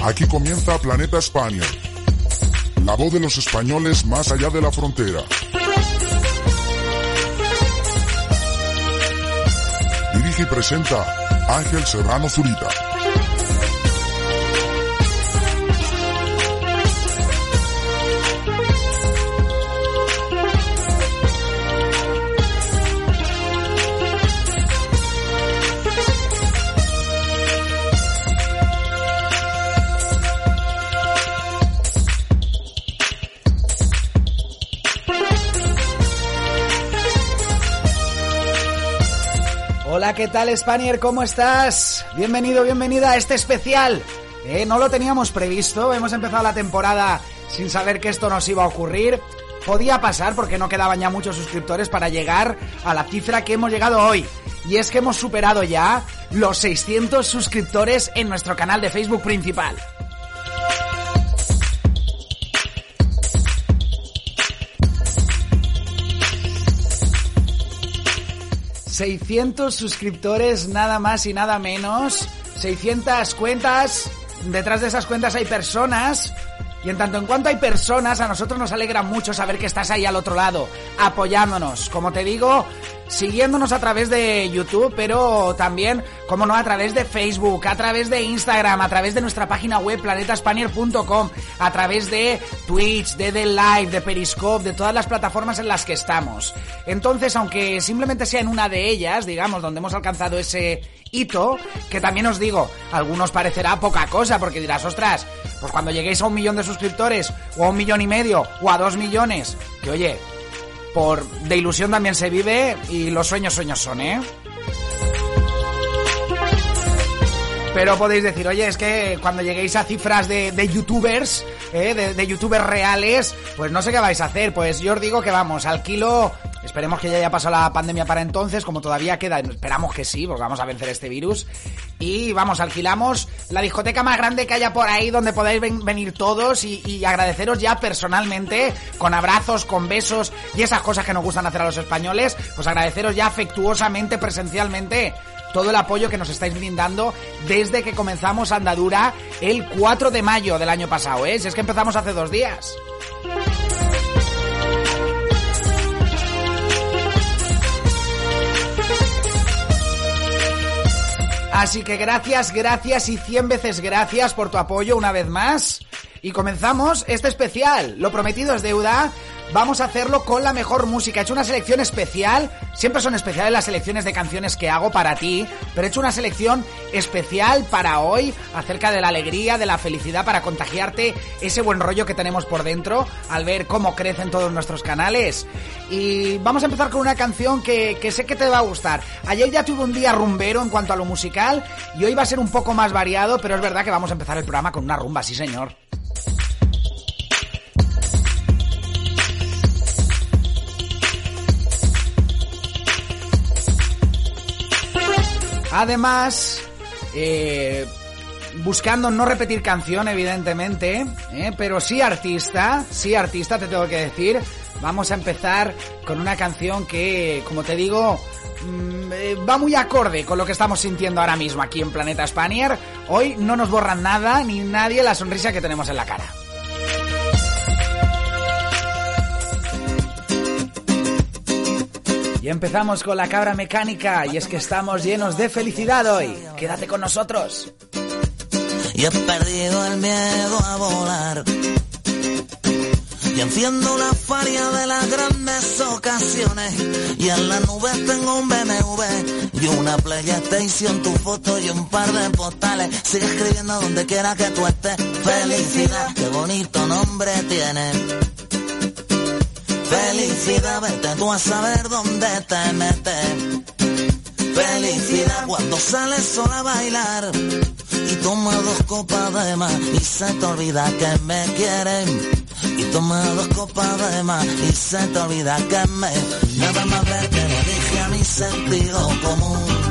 Aquí comienza Planeta España. La voz de los españoles más allá de la frontera. Dirige y presenta Ángel Serrano Zurita. ¿Qué tal Spanier? ¿Cómo estás? Bienvenido, bienvenida a este especial. No lo teníamos previsto, hemos empezado la temporada sin saber que esto nos iba a ocurrir. Podía pasar porque no quedaban ya muchos suscriptores para llegar a la cifra que hemos llegado hoy. Y es que hemos superado ya los 600 suscriptores en nuestro canal de Facebook principal. 600 suscriptores, nada más y nada menos. 600 cuentas. Detrás de esas cuentas hay personas. Y en tanto en cuanto hay personas, a nosotros nos alegra mucho saber que estás ahí al otro lado, apoyándonos. Como te digo, siguiéndonos a través de YouTube, pero también, como no, a través de Facebook, a través de Instagram, a través de nuestra página web planetaspanier.com, a través de Twitch, de The Live, de Periscope, de todas las plataformas en las que estamos. Entonces, aunque simplemente sea en una de ellas, digamos, donde hemos alcanzado ese hito, que también os digo, a algunos parecerá poca cosa, porque dirás, ostras, pues cuando lleguéis a un millón de suscriptores, o a un millón y medio, o a dos millones, que oye, por de ilusión también se vive y los sueños sueños son, ¿eh? Pero podéis decir, oye, es que cuando lleguéis a cifras de, de youtubers, ¿eh? de, de, youtubers reales, pues no sé qué vais a hacer. Pues yo os digo que vamos, al Esperemos que ya haya pasado la pandemia para entonces, como todavía queda, esperamos que sí, porque vamos a vencer este virus. Y vamos, alquilamos la discoteca más grande que haya por ahí, donde podáis ven venir todos y, y, agradeceros ya personalmente, con abrazos, con besos y esas cosas que nos gustan hacer a los españoles, pues agradeceros ya afectuosamente, presencialmente, todo el apoyo que nos estáis brindando desde que comenzamos andadura el 4 de mayo del año pasado, ¿eh? Si es que empezamos hace dos días. Así que gracias, gracias y cien veces gracias por tu apoyo una vez más. Y comenzamos este especial. Lo prometido es deuda. Vamos a hacerlo con la mejor música. He hecho una selección especial. Siempre son especiales las selecciones de canciones que hago para ti. Pero he hecho una selección especial para hoy acerca de la alegría, de la felicidad, para contagiarte ese buen rollo que tenemos por dentro al ver cómo crecen todos nuestros canales. Y vamos a empezar con una canción que, que sé que te va a gustar. Ayer ya tuve un día rumbero en cuanto a lo musical y hoy va a ser un poco más variado, pero es verdad que vamos a empezar el programa con una rumba, sí señor. Además, eh, buscando no repetir canción, evidentemente, eh, pero sí artista, sí artista, te tengo que decir. Vamos a empezar con una canción que, como te digo, mmm, eh, va muy acorde con lo que estamos sintiendo ahora mismo aquí en Planeta Spanier. Hoy no nos borran nada ni nadie la sonrisa que tenemos en la cara. Y empezamos con la cabra mecánica y es que estamos llenos de felicidad hoy. Quédate con nosotros. Y he perdido el miedo a volar. Y enciendo la faria de las grandes ocasiones. Y en la nube tengo un BMW y una PlayStation, tu foto y un par de postales. Sigue escribiendo donde quiera que tú estés. Felicidad, qué bonito nombre tiene. Felicidad, vete tú a saber dónde te metes. Felicidad cuando sales sola a bailar. y toma dos copas de más y se te olvida que me quieren. Y toma dos copas de más y se te olvida que me... Nada más ver que le dije a mi sentido común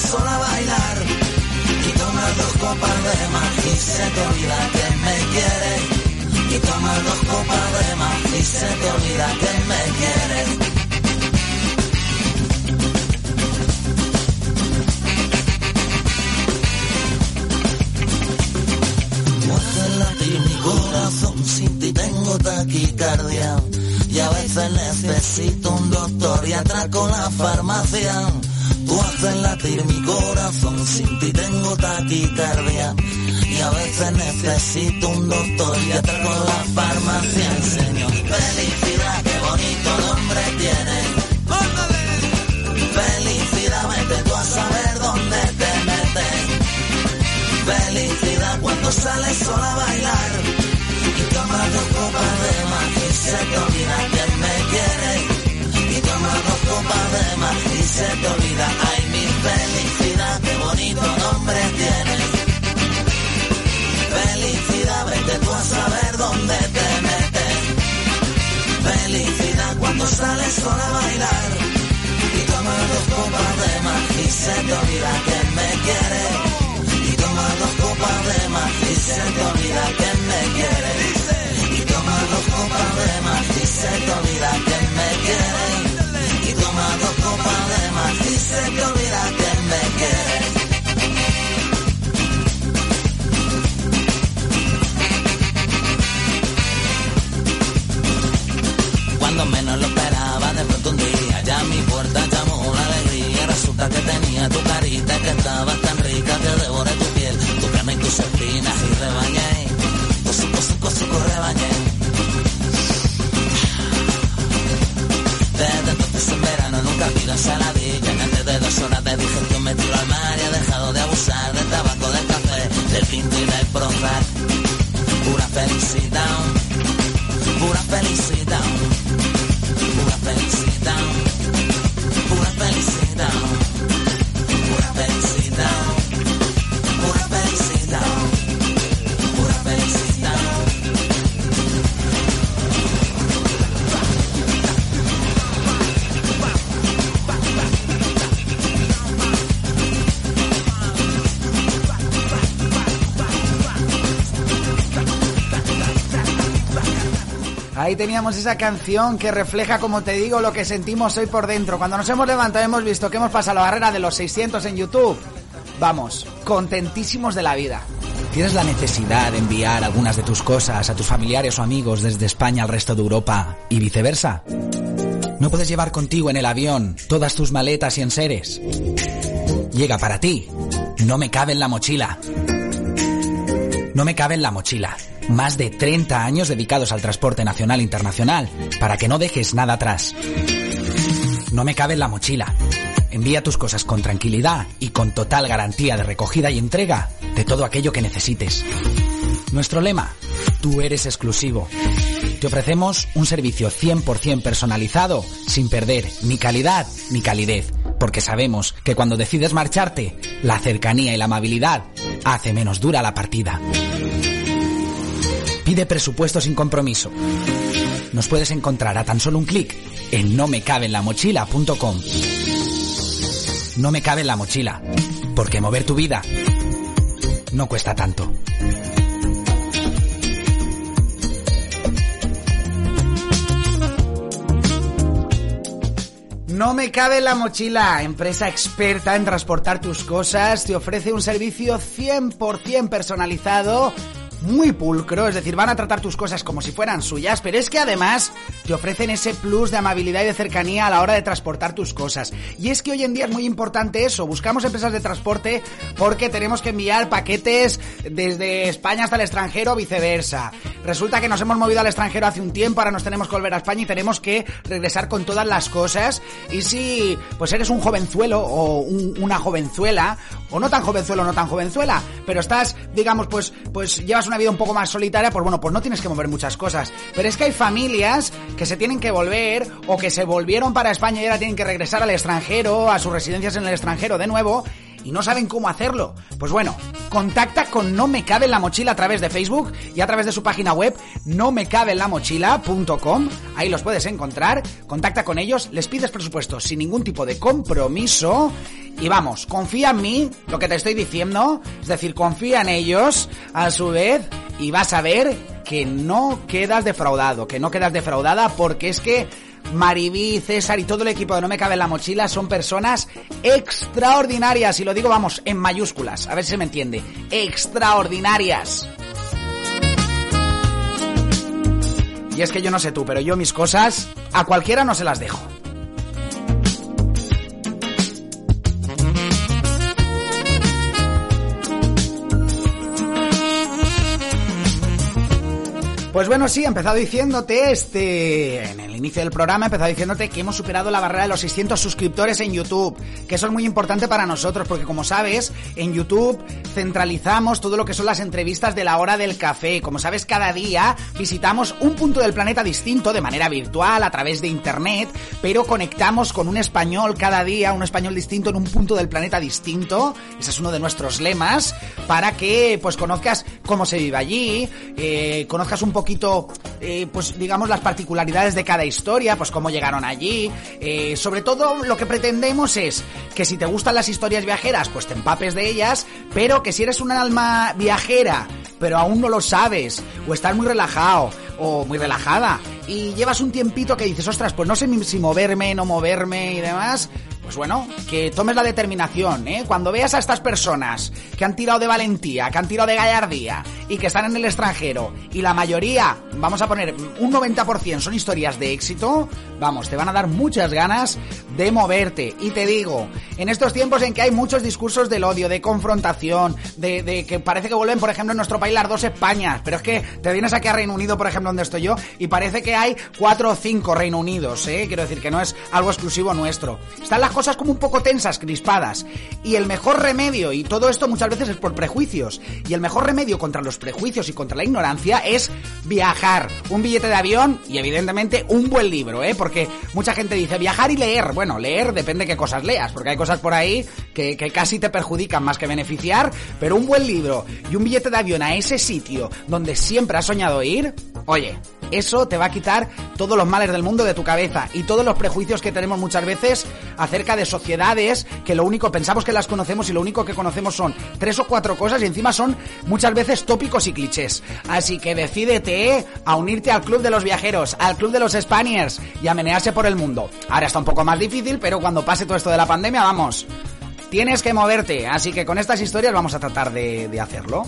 sola a bailar y tomas dos copas de más y se te olvida que me quieres. Y tomas dos copas de más y se te olvida que me latir mi corazón, sin ti tengo taquicardia. Y a veces necesito un doctor y atraco la farmacia. Tú haces latir mi corazón, sin ti tengo taquicardia. Y a veces necesito un doctor y atraco la farmacia. Señor, felicidad, qué bonito nombre tiene. Felicidad, vete tú a saber dónde te metes. Felicidad cuando sales sola a bailar y tomas dos copas de más y se te olvida que me y se te olvida, ay mi felicidad, qué bonito nombre tienes. Felicidad, vete tú a saber dónde te metes. Felicidad cuando sales sola a bailar y tomas dos copas de más y se te olvida que me quieres. Y tomas dos copas teníamos esa canción que refleja, como te digo, lo que sentimos hoy por dentro. Cuando nos hemos levantado hemos visto que hemos pasado la barrera de los 600 en YouTube. Vamos, contentísimos de la vida. ¿Tienes la necesidad de enviar algunas de tus cosas a tus familiares o amigos desde España al resto de Europa y viceversa? ¿No puedes llevar contigo en el avión todas tus maletas y enseres? Llega para ti. No me cabe en la mochila. No me cabe en la mochila. Más de 30 años dedicados al transporte nacional e internacional, para que no dejes nada atrás. No me cabe en la mochila. Envía tus cosas con tranquilidad y con total garantía de recogida y entrega de todo aquello que necesites. Nuestro lema, tú eres exclusivo. Te ofrecemos un servicio 100% personalizado sin perder ni calidad ni calidez, porque sabemos que cuando decides marcharte, la cercanía y la amabilidad hace menos dura la partida. Pide presupuesto sin compromiso. Nos puedes encontrar a tan solo un clic en nomecabenlamochila.com. No me cabe en la mochila, porque mover tu vida no cuesta tanto. No me cabe en la mochila, empresa experta en transportar tus cosas, te ofrece un servicio 100% personalizado muy pulcro, es decir, van a tratar tus cosas como si fueran suyas, pero es que además te ofrecen ese plus de amabilidad y de cercanía a la hora de transportar tus cosas. Y es que hoy en día es muy importante eso, buscamos empresas de transporte porque tenemos que enviar paquetes desde España hasta el extranjero o viceversa. Resulta que nos hemos movido al extranjero hace un tiempo, ahora nos tenemos que volver a España y tenemos que regresar con todas las cosas. Y si pues eres un jovenzuelo o una jovenzuela, o no tan jovenzuelo no tan jovenzuela, pero estás, digamos, pues, pues llevas una vida un poco más solitaria, pues bueno, pues no tienes que mover muchas cosas. Pero es que hay familias que se tienen que volver o que se volvieron para España y ahora tienen que regresar al extranjero, a sus residencias en el extranjero de nuevo y no saben cómo hacerlo. Pues bueno, contacta con No Me Cabe en la Mochila a través de Facebook y a través de su página web no me cabe en la mochila.com. Ahí los puedes encontrar. Contacta con ellos, les pides presupuesto sin ningún tipo de compromiso. Y vamos, confía en mí, lo que te estoy diciendo. Es decir, confía en ellos a su vez y vas a ver que no quedas defraudado, que no quedas defraudada porque es que Maribí, César y todo el equipo de No Me Cabe en la Mochila son personas extraordinarias. Y lo digo, vamos, en mayúsculas. A ver si se me entiende. Extraordinarias. Y es que yo no sé tú, pero yo mis cosas a cualquiera no se las dejo. Pues bueno, sí, he empezado diciéndote este en el inicio del programa he empezado diciéndote que hemos superado la barrera de los 600 suscriptores en YouTube, que eso es muy importante para nosotros porque como sabes, en YouTube centralizamos todo lo que son las entrevistas de la hora del café. Como sabes, cada día visitamos un punto del planeta distinto de manera virtual a través de internet, pero conectamos con un español cada día, un español distinto en un punto del planeta distinto. Ese es uno de nuestros lemas para que pues conozcas cómo se vive allí, eh, conozcas un poco poquito, eh, pues digamos, las particularidades de cada historia, pues cómo llegaron allí. Eh, sobre todo lo que pretendemos es que si te gustan las historias viajeras, pues te empapes de ellas, pero que si eres un alma viajera, pero aún no lo sabes, o estás muy relajado, o muy relajada, y llevas un tiempito que dices, ostras, pues no sé si moverme, no moverme y demás, pues bueno, que tomes la determinación, ¿eh? Cuando veas a estas personas que han tirado de valentía, que han tirado de gallardía y que están en el extranjero y la mayoría, vamos a poner un 90% son historias de éxito, vamos, te van a dar muchas ganas de moverte. Y te digo, en estos tiempos en que hay muchos discursos del odio, de confrontación, de, que parece que vuelven, por ejemplo, en nuestro país las dos Españas, pero es que te vienes aquí a Reino Unido, por ejemplo, donde estoy yo, y parece que hay cuatro o cinco Reino Unidos, ¿eh? Quiero decir que no es algo exclusivo nuestro. Están las cosas como un poco tensas, crispadas. Y el mejor remedio, y todo esto muchas veces es por prejuicios, y el mejor remedio contra los prejuicios y contra la ignorancia es viajar. Un billete de avión y evidentemente un buen libro, ¿eh? Porque mucha gente dice viajar y leer. Bueno, leer depende de qué cosas leas, porque hay cosas por ahí que, casi te perjudican más que beneficiar, pero un buen libro y un billete de avión a ese sitio donde siempre has soñado ir, oye, eso te va a quitar todos los males del mundo de tu cabeza y todos los prejuicios que tenemos muchas veces acerca de sociedades que lo único pensamos que las conocemos y lo único que conocemos son tres o cuatro cosas y encima son muchas veces tópicos y clichés. Así que decídete a unirte al club de los viajeros, al club de los Spaniards y a menearse por el mundo. Ahora está un poco más difícil, pero cuando pase todo esto de la pandemia, vamos. Tienes que moverte, así que con estas historias vamos a tratar de, de hacerlo.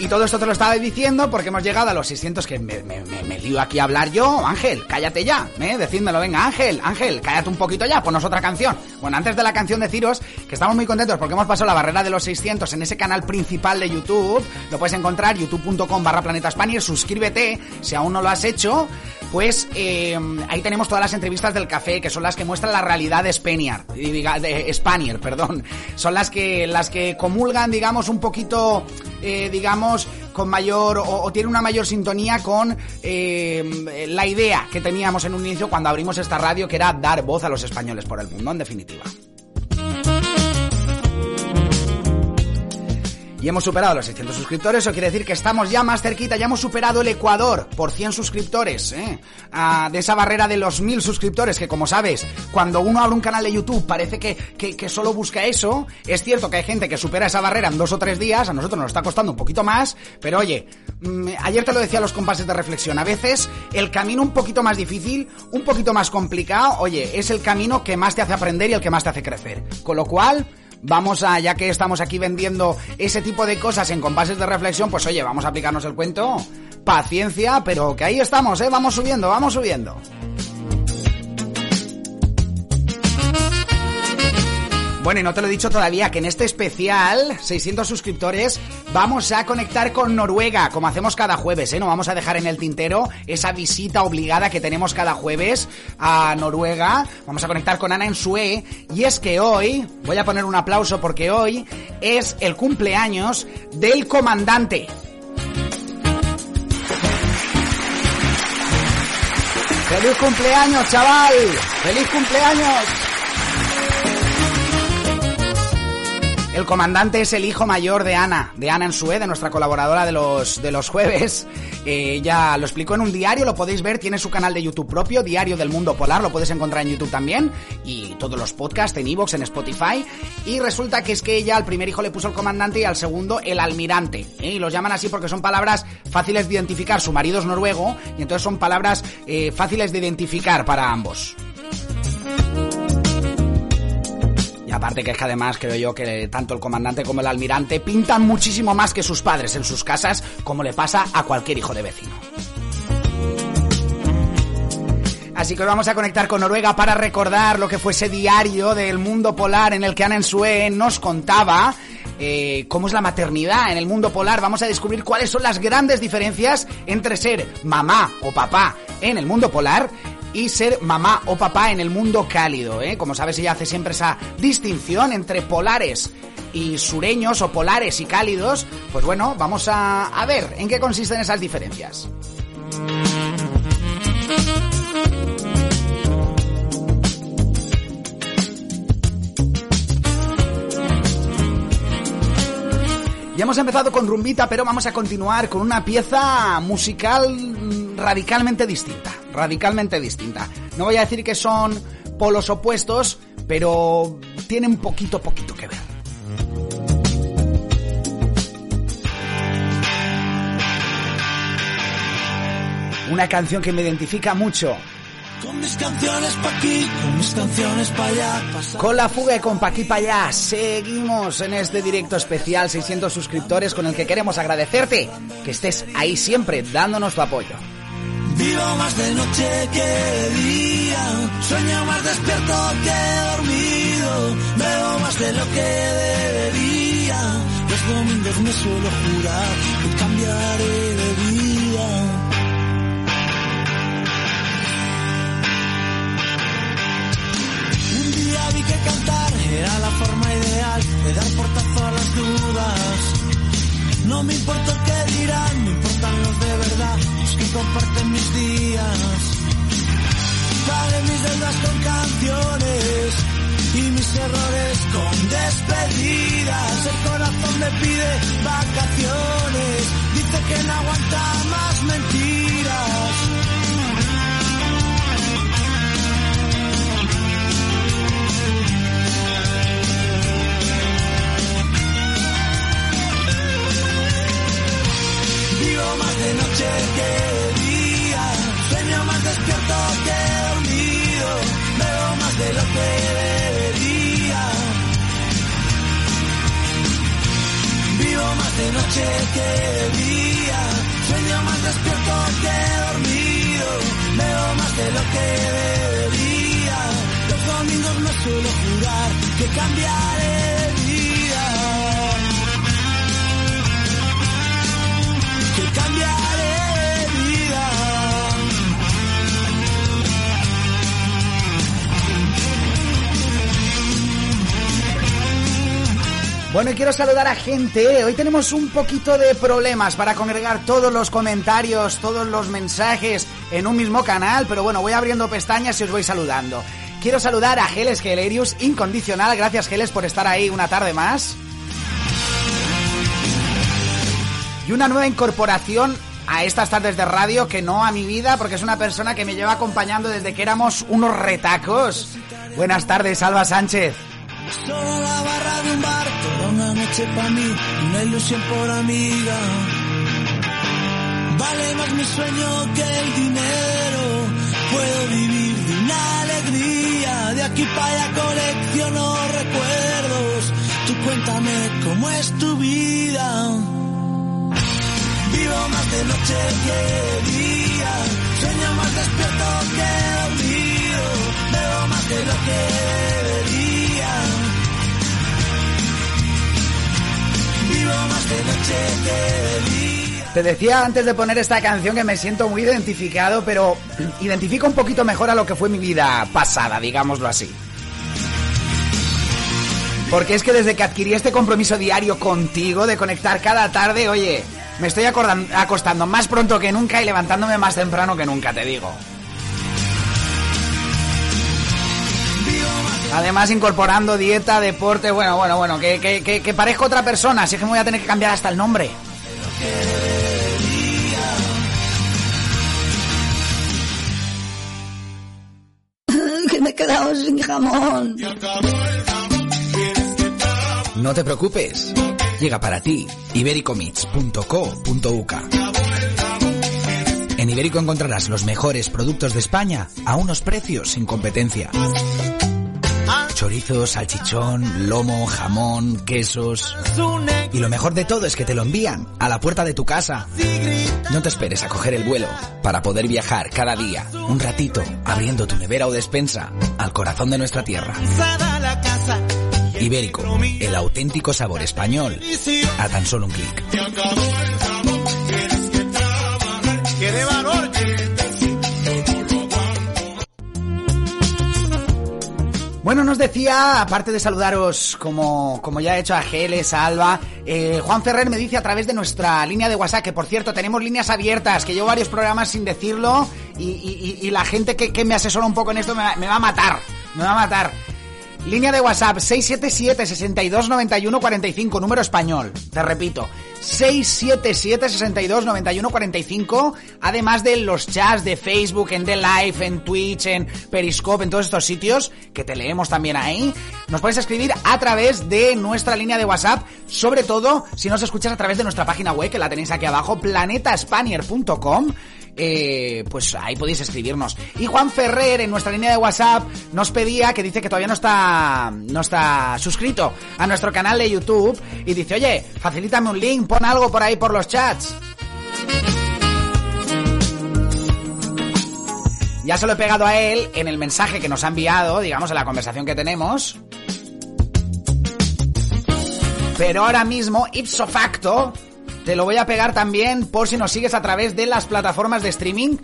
Y todo esto te lo estaba diciendo porque hemos llegado a los 600 que me, me, lío aquí a hablar yo. Ángel, cállate ya, ¿eh? Decídmelo, venga, Ángel, Ángel, cállate un poquito ya, ponos otra canción. Bueno, antes de la canción deciros que estamos muy contentos porque hemos pasado la barrera de los 600 en ese canal principal de YouTube. Lo puedes encontrar, youtube.com barra planeta Spanier. Suscríbete si aún no lo has hecho. Pues eh, ahí tenemos todas las entrevistas del café, que son las que muestran la realidad de Spanier, de Spanier, perdón. Son las que, las que comulgan, digamos, un poquito, eh, digamos, con mayor, o, o, tiene una mayor sintonía con eh, la idea que teníamos en un inicio cuando abrimos esta radio, que era dar voz a los españoles por el mundo, en definitiva. Y hemos superado los 600 suscriptores, eso quiere decir que estamos ya más cerquita, ya hemos superado el Ecuador por 100 suscriptores, ¿eh? Ah, de esa barrera de los 1000 suscriptores, que como sabes, cuando uno abre un canal de YouTube parece que, que, que, solo busca eso, es cierto que hay gente que supera esa barrera en dos o tres días, a nosotros nos está costando un poquito más, pero oye, mmm, ayer te lo decía a los compases de reflexión, a veces el camino un poquito más difícil, un poquito más complicado, oye, es el camino que más te hace aprender y el que más te hace crecer, con lo cual vamos a, ya que estamos aquí vendiendo ese tipo de cosas en compases de reflexión, pues oye, vamos a aplicarnos el cuento. Paciencia, pero que ahí estamos, ¿eh? Vamos subiendo, vamos subiendo. Bueno, y no te lo he dicho todavía, que en este especial, 600 suscriptores, vamos a conectar con Noruega, como hacemos cada jueves, ¿eh? No vamos a dejar en el tintero esa visita obligada que tenemos cada jueves a Noruega. Vamos a conectar con Ana Ensue. Y es que hoy, voy a poner un aplauso porque hoy es el cumpleaños del comandante. ¡Feliz cumpleaños, chaval! ¡Feliz cumpleaños! El comandante es el hijo mayor de Ana, de Ana Ensue, de nuestra colaboradora de los, de los jueves. Eh, ya lo explicó en un diario, lo podéis ver, tiene su canal de YouTube propio, Diario del Mundo Polar, lo puedes encontrar en YouTube también, y todos los podcasts en Evox, en Spotify. Y resulta que es que ella al primer hijo le puso el comandante y al segundo el almirante. ¿eh? Y los llaman así porque son palabras fáciles de identificar. Su marido es noruego, y entonces son palabras eh, fáciles de identificar para ambos. Y aparte que es que además creo yo que tanto el comandante como el almirante pintan muchísimo más que sus padres en sus casas, como le pasa a cualquier hijo de vecino. Así que vamos a conectar con Noruega para recordar lo que fue ese diario del mundo polar en el que Ana Ensue nos contaba eh, cómo es la maternidad en el mundo polar. Vamos a descubrir cuáles son las grandes diferencias entre ser mamá o papá en el mundo polar y ser mamá o papá en el mundo cálido. ¿eh? Como sabes, ella hace siempre esa distinción entre polares y sureños o polares y cálidos. Pues bueno, vamos a, a ver en qué consisten esas diferencias. Ya hemos empezado con rumbita, pero vamos a continuar con una pieza musical radicalmente distinta. Radicalmente distinta. No voy a decir que son polos opuestos, pero tienen poquito, poquito que ver. Una canción que me identifica mucho. Con mis canciones pa' aquí, con mis canciones pa' allá. Con la fuga y con pa' aquí pa' allá, seguimos en este directo especial 600 suscriptores con el que queremos agradecerte que estés ahí siempre dándonos tu apoyo. Vivo más de noche que de día, sueño más despierto que dormido, veo más de lo que debería. Los domingos me suelo jurar que cambiaré de día vi que cantar era la forma ideal de dar portazo a las dudas. No me importa el que dirán, me importan los de verdad, que comparten mis días. Pagué mis deudas con canciones y mis errores con despedidas. El corazón me pide vacaciones, dice que no aguanta más mentiras. Vivo más de noche que de día, sueño más despierto que dormido, veo más de lo que debería. Vivo más de noche que de día, sueño más despierto que dormido, veo más de lo que debería. Los domingos me suelo jurar que cambiaré Bueno, y quiero saludar a gente. Hoy tenemos un poquito de problemas para congregar todos los comentarios, todos los mensajes en un mismo canal, pero bueno, voy abriendo pestañas y os voy saludando. Quiero saludar a Geles Gelerius, incondicional. Gracias, Geles, por estar ahí una tarde más. Y una nueva incorporación a estas tardes de radio que no a mi vida, porque es una persona que me lleva acompañando desde que éramos unos retacos. Buenas tardes, Alba Sánchez. Solo la barra de un bar, toda una noche para mí, una ilusión por amiga. Vale más mi sueño que el dinero, puedo vivir de una alegría, de aquí para allá colecciono recuerdos, Tú cuéntame cómo es tu vida. Vivo más de noche que día. Sueño más despierto que dormido. Veo más de lo que Te decía antes de poner esta canción que me siento muy identificado, pero identifico un poquito mejor a lo que fue mi vida pasada, digámoslo así. Porque es que desde que adquirí este compromiso diario contigo de conectar cada tarde, oye, me estoy acostando más pronto que nunca y levantándome más temprano que nunca, te digo. Además incorporando dieta, deporte, bueno, bueno, bueno, que, que, que, que parezco otra persona, así que me voy a tener que cambiar hasta el nombre. que me he quedado sin jamón. No te preocupes. Llega para ti ibericomits.co.uk. En Ibérico encontrarás los mejores productos de España a unos precios sin competencia. Chorizo, salchichón, lomo, jamón, quesos. Y lo mejor de todo es que te lo envían a la puerta de tu casa. No te esperes a coger el vuelo para poder viajar cada día un ratito abriendo tu nevera o despensa al corazón de nuestra tierra. Ibérico, el auténtico sabor español a tan solo un clic. Bueno, nos decía, aparte de saludaros como, como ya he hecho a Geles, a Alba, eh, Juan Ferrer me dice a través de nuestra línea de WhatsApp, que por cierto tenemos líneas abiertas, que llevo varios programas sin decirlo y, y- la gente que, que me asesora un poco en esto me va a matar, me va a matar. Línea de WhatsApp 677 62 91 45, número español. Te repito, 677 62 91 45, además de los chats de Facebook, en The Live, en Twitch, en Periscope, en todos estos sitios que te leemos también ahí. Nos puedes escribir a través de nuestra línea de WhatsApp, sobre todo si nos escuchas a través de nuestra página web que la tenéis aquí abajo, planetaspanier.com eh, pues ahí podéis escribirnos. Y Juan Ferrer en nuestra línea de WhatsApp nos pedía, que dice que todavía no está, no está suscrito a nuestro canal de YouTube y dice, oye, facilítame un link, pon algo por ahí por los chats. Ya se lo he pegado a él en el mensaje que nos ha enviado, digamos, en la conversación que tenemos. Pero ahora mismo, ipso facto, te lo voy a pegar también por si nos sigues a través de las plataformas de streaming.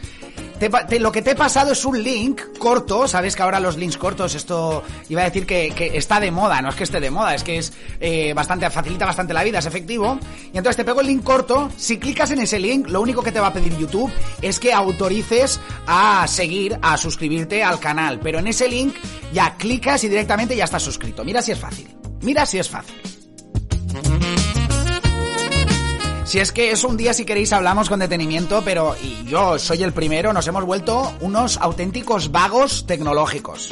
Lo que te he pasado es un link corto, sabes que ahora los links cortos, esto iba a decir que, que está de moda, no es que esté de moda, es que es eh, bastante, facilita bastante la vida, es efectivo. Y entonces te pego el link corto, si clicas en ese link, lo único que te va a pedir YouTube es que autorices a seguir, a suscribirte al canal. Pero en ese link ya clicas y directamente ya estás suscrito. Mira si es fácil. Mira si es fácil. Si es que es un día, si queréis, hablamos con detenimiento, pero y yo soy el primero, nos hemos vuelto unos auténticos vagos tecnológicos.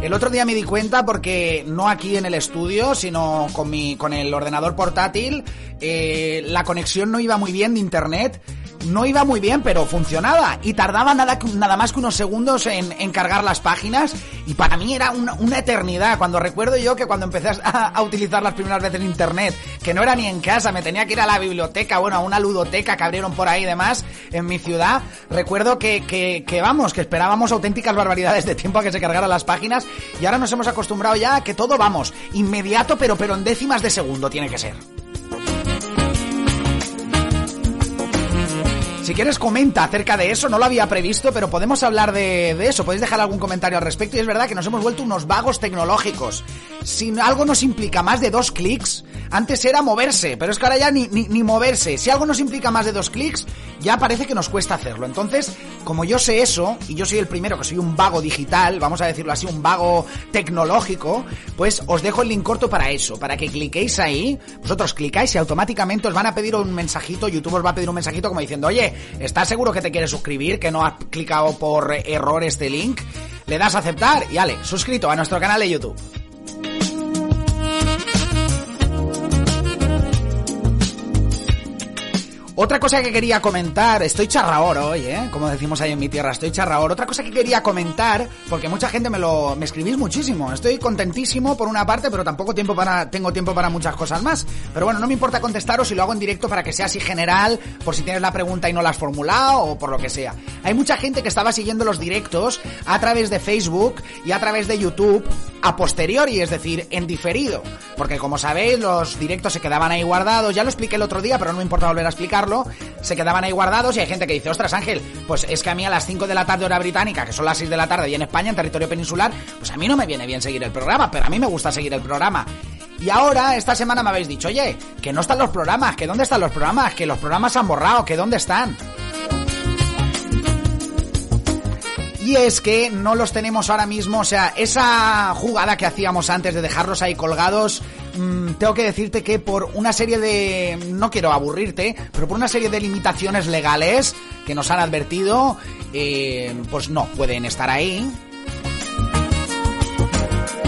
El otro día me di cuenta porque no aquí en el estudio, sino con mi con el ordenador portátil, eh, la conexión no iba muy bien de internet. No iba muy bien, pero funcionaba. Y tardaba nada, nada más que unos segundos en, cargar las páginas. Y para mí era una, eternidad. Cuando recuerdo yo que cuando empecé a, a utilizar las primeras veces internet, que no era ni en casa, me tenía que ir a la biblioteca, bueno, a una ludoteca que abrieron por ahí y demás en mi ciudad. Recuerdo que, que, que vamos, que esperábamos auténticas barbaridades de tiempo a que se cargaran las páginas. Y ahora nos hemos acostumbrado ya a que todo vamos, inmediato, pero, pero en décimas de segundo tiene que ser. Si quieres comenta acerca de eso, no lo había previsto, pero podemos hablar de, eso, podéis dejar algún comentario al respecto y es verdad que nos hemos vuelto unos vagos tecnológicos. Si algo nos implica más de dos clics, antes era moverse, pero es que ahora ya ni, ni, ni moverse. Si algo nos implica más de dos clics, ya parece que nos cuesta hacerlo. Entonces, como yo sé eso, y yo soy el primero que soy un vago digital, vamos a decirlo así, un vago tecnológico, pues os dejo el link corto para eso, para que cliquéis ahí, vosotros clicáis y automáticamente os van a pedir un mensajito, YouTube os va a pedir un mensajito como diciendo, oye, ¿estás seguro que te quieres suscribir? Que no has clicado por error este link. Le das a aceptar y ale, suscrito a nuestro canal de YouTube. Otra cosa que quería comentar, estoy charraor hoy, ¿eh? Como decimos ahí en mi tierra, estoy charraor. Otra cosa que quería comentar, porque mucha gente me lo me escribís muchísimo. Estoy contentísimo por una parte, pero tampoco tiempo para tengo tiempo para muchas cosas más. Pero bueno, no me importa contestaros si lo hago en directo para que sea así general, por si tienes la pregunta y no la has formulado o por lo que sea. Hay mucha gente que estaba siguiendo los directos a través de Facebook y a través de YouTube a posteriori, es decir, en diferido. Porque como sabéis, los directos se quedaban ahí guardados. Ya lo expliqué el otro día, pero no me importa volver a explicarlo se quedaban ahí guardados y hay gente que dice, ostras Ángel, pues es que a mí a las 5 de la tarde hora británica, que son las 6 de la tarde y en España, en territorio peninsular, pues a mí no me viene bien seguir el programa, pero a mí me gusta seguir el programa. Y ahora, esta semana me habéis dicho, oye, que no están los programas, que dónde están los programas, que los programas se han borrado, que dónde están. Y es que no los tenemos ahora mismo, o sea, esa jugada que hacíamos antes de dejarlos ahí colgados, mmm, tengo que decirte que por una serie de... no quiero aburrirte, pero por una serie de limitaciones legales que nos han advertido, eh, pues no pueden estar ahí.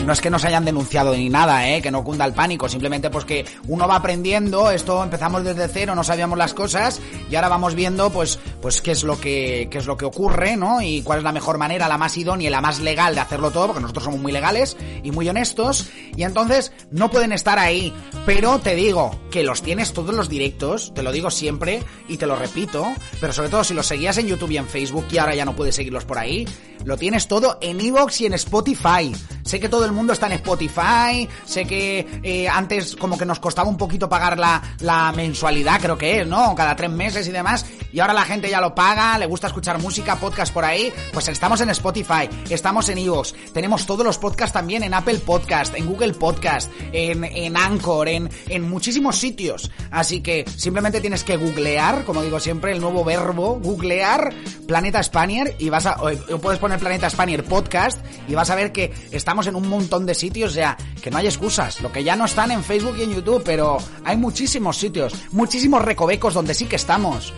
No es que nos hayan denunciado ni nada, ¿eh? que no cunda el pánico, simplemente pues que uno va aprendiendo, esto empezamos desde cero, no sabíamos las cosas y ahora vamos viendo pues pues qué es lo que qué es lo que ocurre, ¿no? Y cuál es la mejor manera, la más idónea y la más legal de hacerlo todo, porque nosotros somos muy legales y muy honestos y entonces no pueden estar ahí, pero te digo que los tienes todos los directos, te lo digo siempre y te lo repito, pero sobre todo si los seguías en YouTube y en Facebook y ahora ya no puedes seguirlos por ahí, lo tienes todo en Evox y en Spotify. Sé que todo el mundo está en Spotify, sé que eh, antes como que nos costaba un poquito pagar la, la mensualidad, creo que es, ¿no? Cada tres meses y demás, y ahora la gente ya lo paga, le gusta escuchar música, podcast por ahí, pues estamos en Spotify, estamos en Evox, tenemos todos los podcasts también en Apple Podcast, en Google Podcast, en, en Anchor, en, en muchísimos sitios. Así que simplemente tienes que googlear, como digo siempre, el nuevo verbo, googlear Planeta Spanier y vas a, o, puedes poner Planeta Spanier Podcast y vas a ver que estamos en un montón de sitios, o sea, que no hay excusas. Lo que ya no están en Facebook y en YouTube, pero hay muchísimos sitios, muchísimos recovecos donde sí que estamos.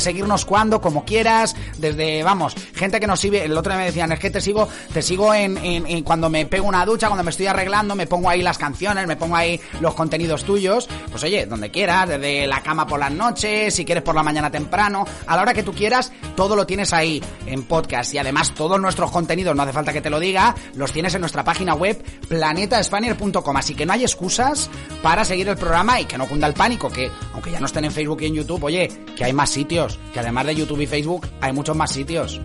Seguirnos cuando, como quieras, desde, vamos, gente que nos sigue, el otro día me decían, es que te sigo, te sigo en cuando me pego una ducha, cuando me estoy arreglando, me pongo ahí las canciones, me pongo ahí los contenidos tuyos, pues oye, donde quieras, desde la cama por las noches, si quieres por la mañana temprano, a la hora que tú quieras, todo lo tienes ahí en podcast. Y además todos nuestros contenidos, no hace falta que te lo diga, los tienes en nuestra página web planetaspanier.com, así que no hay excusas para seguir el programa y que no cunda el pánico, que aunque ya no estén en Facebook y en YouTube, oye, que hay más sitios, que además de YouTube y Facebook hay muchos más sitios.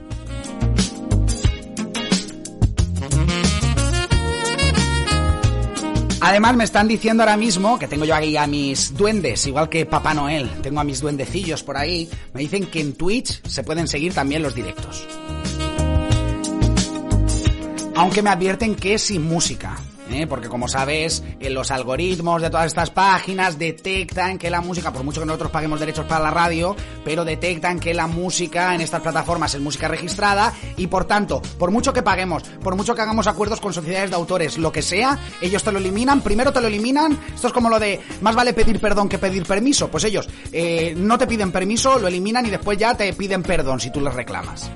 Además me están diciendo ahora mismo que tengo yo ahí a mis duendes, igual que Papá Noel, tengo a mis duendecillos por ahí, me dicen que en Twitch se pueden seguir también los directos. Aunque me advierten que es sin música. ¿Eh? porque como sabes, en los algoritmos de todas estas páginas detectan que la música, por mucho que nosotros paguemos derechos para la radio, pero detectan que la música en estas plataformas es música registrada y por tanto, por mucho que paguemos, por mucho que hagamos acuerdos con sociedades de autores, lo que sea, ellos te lo eliminan, primero te lo eliminan, esto es como lo de más vale pedir perdón que pedir permiso, pues ellos eh, no te piden permiso, lo eliminan y después ya te piden perdón si tú les reclamas.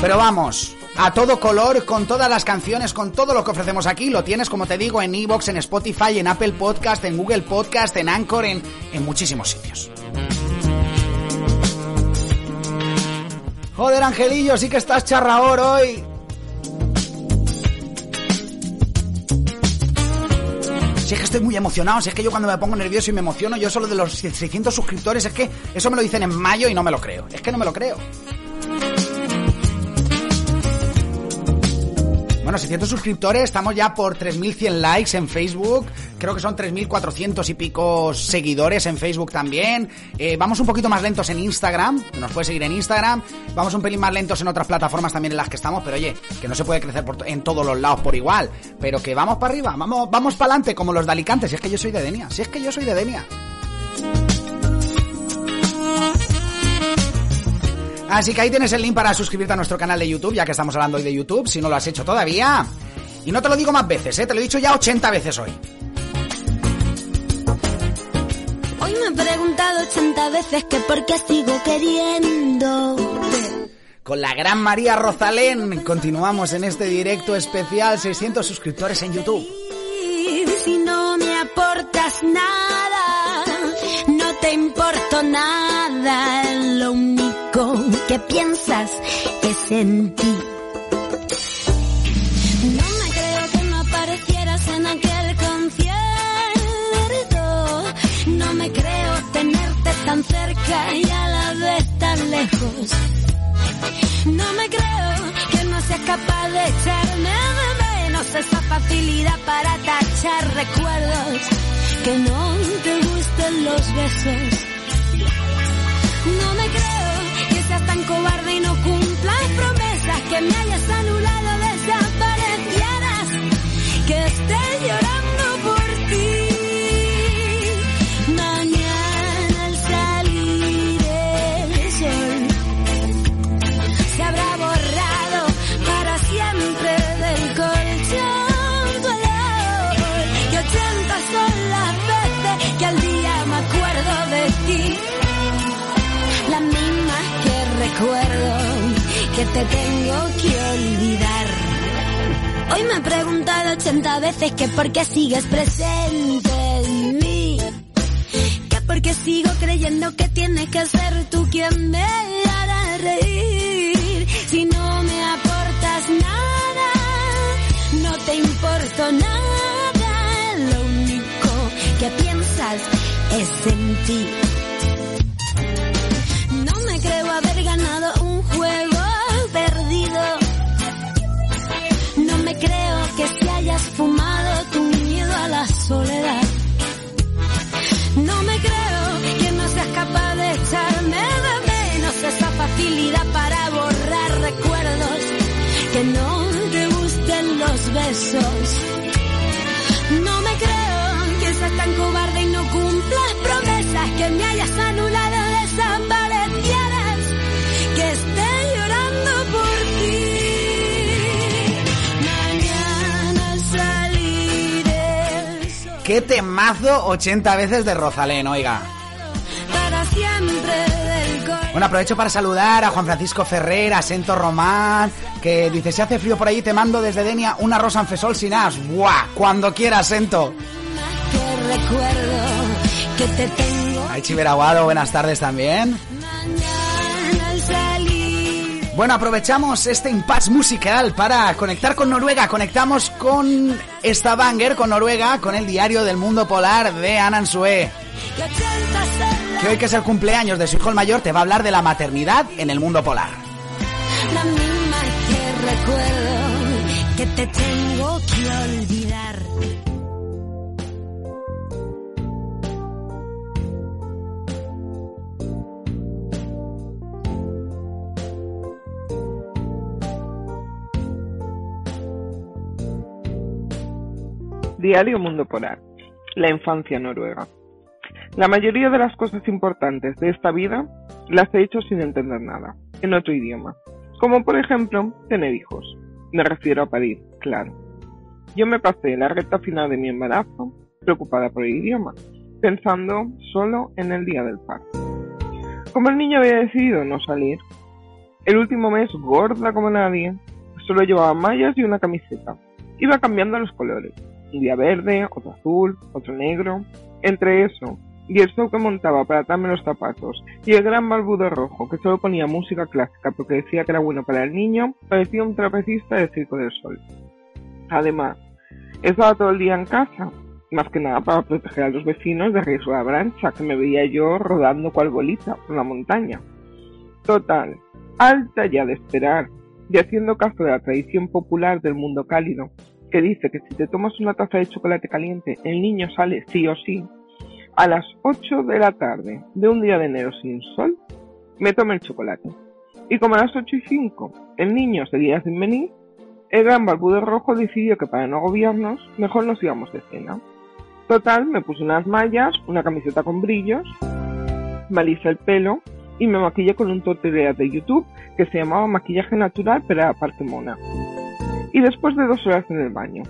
Pero vamos, a todo color, con todas las canciones, con todo lo que ofrecemos aquí. Lo tienes, como te digo, en Evox, en Spotify, en Apple Podcast, en Google Podcast, en Anchor, en, en muchísimos sitios. Joder, Angelillo, sí que estás charraor hoy. Si es que estoy muy emocionado, si es que yo cuando me pongo nervioso y me emociono, yo solo de los 600 suscriptores, es que eso me lo dicen en mayo y no me lo creo. Es que no me lo creo. Bueno, 600 suscriptores, estamos ya por 3.100 likes en Facebook, creo que son 3.400 y pico seguidores en Facebook también. Eh, vamos un poquito más lentos en Instagram, nos puedes seguir en Instagram. Vamos un pelín más lentos en otras plataformas también en las que estamos, pero oye, que no se puede crecer en todos los lados por igual. Pero que vamos para arriba, vamos, vamos para adelante como los de Alicante, si es que yo soy de Denia, si es que yo soy de Denia. Así que ahí tienes el link para suscribirte a nuestro canal de YouTube, ya que estamos hablando hoy de YouTube, si no lo has hecho todavía. Y no te lo digo más veces, ¿eh? te lo he dicho ya 80 veces hoy. Hoy me he preguntado 80 veces que por qué sigo queriendo. Con la gran María Rosalén continuamos en este directo especial 600 suscriptores en YouTube. Si no me aportas nada. importo nada, lo que piensas es en. No me creo que no aparecieras en aquel concierto. No me creo tenerte tan cerca y a la vez tan lejos. No me creo que no seas capaz de echarme de menos esa facilidad para tachar recuerdos que no te gusten los besos. Cobarde y no cumplas promesas, que me hayas anulado, desaparecieras, que estés llorando tengo que olvidar. Hoy me he preguntado ochenta veces que por qué sigues presente en mí. Que porque sigo creyendo que tienes que ser tú quien me hará reír. Si no me aportas nada, no te importo nada. Lo único que piensas es en ti. No me creo haber ganado un juego creo que si hayas fumado Qué temazo 80 veces de Rosalén, oiga. Bueno, aprovecho para saludar a Juan Francisco Ferrer, a Sento Román, que dice, si hace frío por ahí te mando desde Denia una rosa en fesol sin as. ¡Buah! Cuando quieras, Sento. Ay, Chiveraguado, buenas tardes también. Bueno, aprovechamos este impasse musical para conectar con Noruega. Conectamos con Stavanger, con Noruega, con el diario del mundo polar de Anan Sue. Que hoy que es el cumpleaños de su hijo el mayor te va a hablar de la maternidad en el mundo polar. la misma que recuerdo que te tengo que olvidar. Diario Mundo Polar. La infancia noruega. La mayoría de las cosas importantes de esta vida las he hecho sin entender nada, en otro idioma. Como por ejemplo, tener hijos. Me refiero a parir, claro. Yo me pasé la recta final de mi embarazo preocupada por el idioma, pensando solo en el día del parto. Como el niño había decidido no salir, el último mes gorda como nadie, solo llevaba mallas y una camiseta. Iba cambiando los colores. Un día verde, otro azul, otro negro. Entre eso y el show que montaba para atarme los zapatos y el gran barbudo rojo que solo ponía música clásica porque decía que era bueno para el niño, parecía un trapecista del Circo del Sol. Además, estaba todo el día en casa, más que nada para proteger a los vecinos de riesgo de avalancha, que me veía yo rodando cual bolita por la montaña. Total, alta ya de esperar, y haciendo caso de la tradición popular del mundo cálido, que dice que si te tomas una taza de chocolate caliente, el niño sale sí o sí, a las 8 de la tarde de un día de enero sin sol, me tomé el chocolate. Y como a las 8 y 5 el niño seguía sin venir, el gran barbudo rojo decidió que para no agobiarnos, mejor nos íbamos de cena. Total, me puse unas mallas, una camiseta con brillos, me alisé el pelo y me maquillé con un tutorial de YouTube que se llamaba Maquillaje Natural pero era parte mona. Y después de dos horas en el baño,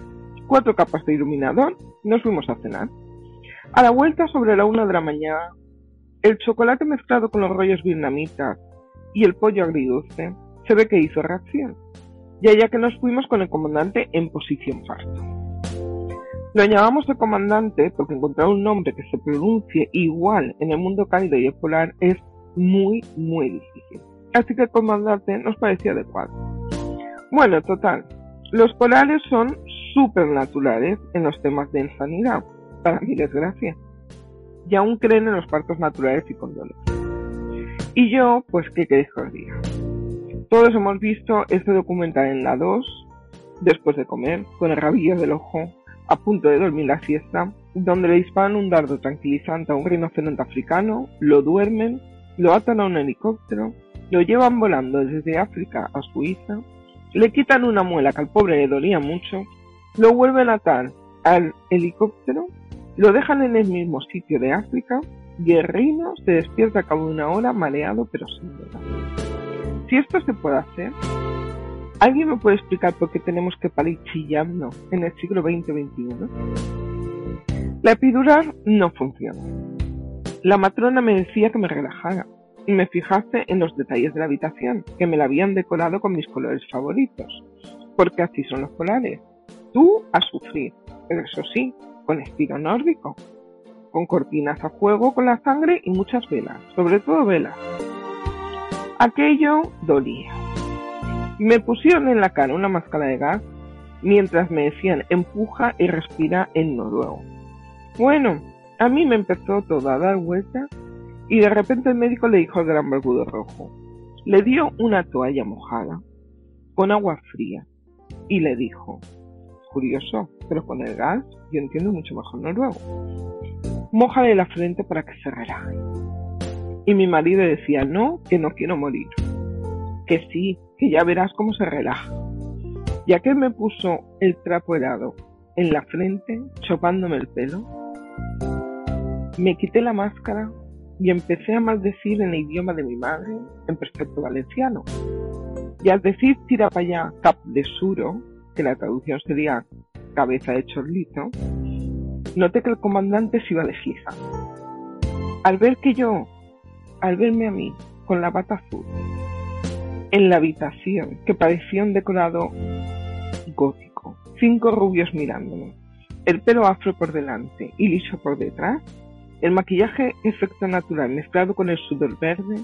cuatro capas de iluminador, nos fuimos a cenar. A la vuelta sobre la una de la mañana, el chocolate mezclado con los rollos vietnamitas y el pollo agridulce se ve que hizo reacción. Y allá que nos fuimos con el comandante en posición parto. Lo llamamos el comandante porque encontrar un nombre que se pronuncie igual en el mundo cálido y polar es muy, muy difícil. Así que el comandante nos parecía adecuado. Bueno, total. Los polares son supernaturales en los temas de insanidad, para mi desgracia. Y aún creen en los partos naturales y condones. Y yo, pues, ¿qué queréis que os diga? Todos hemos visto este documental en la 2, después de comer, con el rabillo del ojo, a punto de dormir la siesta, donde le disparan un dardo tranquilizante a un rinoceronte africano, lo duermen, lo atan a un helicóptero, lo llevan volando desde África a Suiza, le quitan una muela que al pobre le dolía mucho, lo vuelven a atar al helicóptero, lo dejan en el mismo sitio de África y el reino se despierta a cabo de una hora mareado pero sin duda. Si esto se puede hacer, ¿alguien me puede explicar por qué tenemos que parir chillando en el siglo XX-XXI? La epidural no funciona. La matrona me decía que me relajara me fijase en los detalles de la habitación, que me la habían decorado con mis colores favoritos, porque así son los polares. Tú a sufrir, pero eso sí, con estilo nórdico, con cortinas a fuego con la sangre y muchas velas, sobre todo velas. Aquello dolía. Me pusieron en la cara una máscara de gas mientras me decían empuja y respira en noruego. Bueno, a mí me empezó todo a dar vueltas y de repente el médico le dijo al gran barbudo rojo, le dio una toalla mojada con agua fría y le dijo, curioso, pero con el gas yo entiendo mucho mejor noruego, mójale la frente para que se relaje. Y mi marido decía, no, que no quiero morir, que sí, que ya verás cómo se relaja. Ya que me puso el trapo helado en la frente, chopándome el pelo, me quité la máscara y empecé a maldecir en el idioma de mi madre, en perfecto valenciano. Y al decir tira para allá cap de suro, que la traducción sería cabeza de chorlito, noté que el comandante se iba deslizando. Al ver que yo, al verme a mí, con la bata azul, en la habitación, que parecía un decorado gótico, cinco rubios mirándome, el pelo afro por delante y liso por detrás, el maquillaje efecto natural mezclado con el sudor verde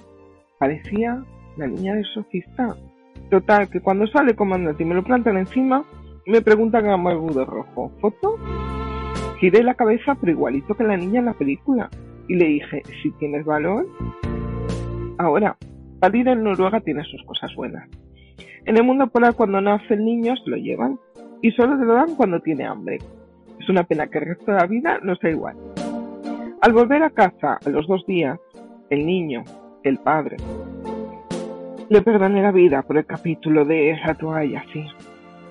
parecía la niña del sofista. Total, que cuando sale comandante y me lo plantan encima, me preguntan a de rojo, ¿foto? Giré la cabeza, pero igualito que la niña en la película. Y le dije, si tienes valor. Ahora, parir en Noruega tiene sus cosas buenas. En el mundo polar, cuando nace el niño, se lo llevan. Y solo se lo dan cuando tiene hambre. Es una pena que el resto de la vida no sea igual. Al volver a casa a los dos días, el niño, el padre, le perdoné la vida por el capítulo de esa toalla, sí.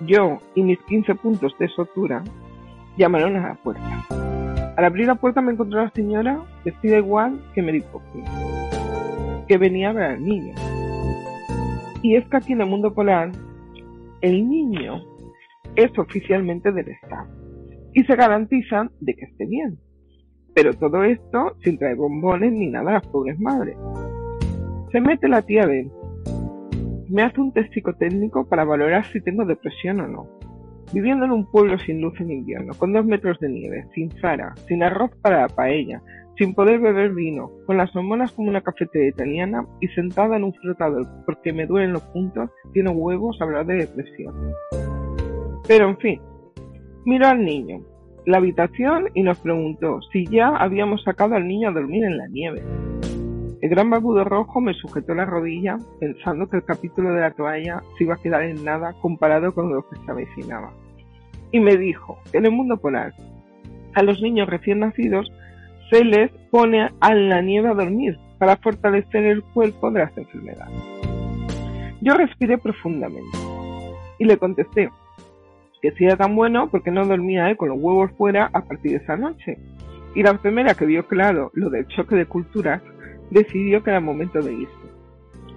Yo y mis 15 puntos de sotura llamaron a la puerta. Al abrir la puerta me encontró la señora vestida igual que Mary Poppins, que venía a ver al niño. Y es que aquí en el mundo polar, el niño es oficialmente del Estado y se garantizan de que esté bien. Pero todo esto sin traer bombones ni nada a las pobres madres. Se mete la tía Ben. Me hace un test psicotécnico para valorar si tengo depresión o no. Viviendo en un pueblo sin luz en invierno, con dos metros de nieve, sin Zara, sin arroz para la paella, sin poder beber vino, con las hormonas como una cafetería italiana y sentada en un flotador porque me duelen los puntos, tiene huevos hablar de depresión. Pero en fin, miro al niño, la habitación y nos preguntó si ya habíamos sacado al niño a dormir en la nieve. El gran barbudo rojo me sujetó la rodilla pensando que el capítulo de la toalla se iba a quedar en nada comparado con lo que se avecinaba. Y me dijo en el mundo polar a los niños recién nacidos se les pone a la nieve a dormir para fortalecer el cuerpo de las enfermedades. Yo respiré profundamente y le contesté que si era tan bueno porque no dormía él con los huevos fuera a partir de esa noche. Y la enfermera que vio claro lo del choque de culturas decidió que era momento de irse.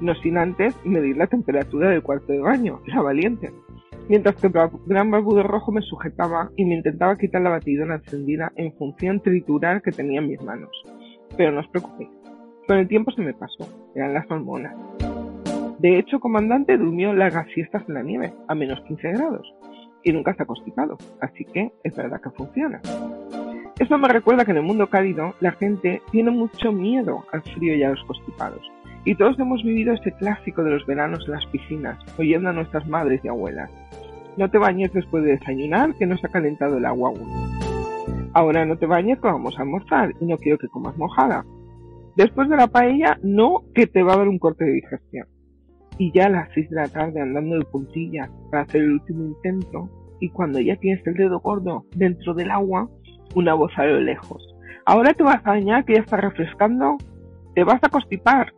No sin antes medir la temperatura del cuarto de baño, era valiente. Mientras que el gran barbudo rojo me sujetaba y me intentaba quitar la batidora encendida en función triturar que tenía en mis manos. Pero no os preocupéis, con el tiempo se me pasó, eran las hormonas. De hecho, comandante durmió largas siestas en la nieve, a menos 15 grados, y nunca ha constipado, así que es verdad que funciona. Eso me recuerda que en el mundo cálido la gente tiene mucho miedo al frío y a los constipados. Y todos hemos vivido ese clásico de los veranos en las piscinas, oyendo a nuestras madres y abuelas. No te bañes después de desayunar, que no se ha calentado el agua aún. Ahora no te bañes que vamos a almorzar y no quiero que comas mojada. Después de la paella, no, que te va a dar un corte de digestión. Y ya a las 6 de la tarde andando de puntillas para hacer el último intento, y cuando ya tienes el dedo gordo dentro del agua, una voz a lo lejos. Ahora te vas a bañar que ya está refrescando, te vas a constipar.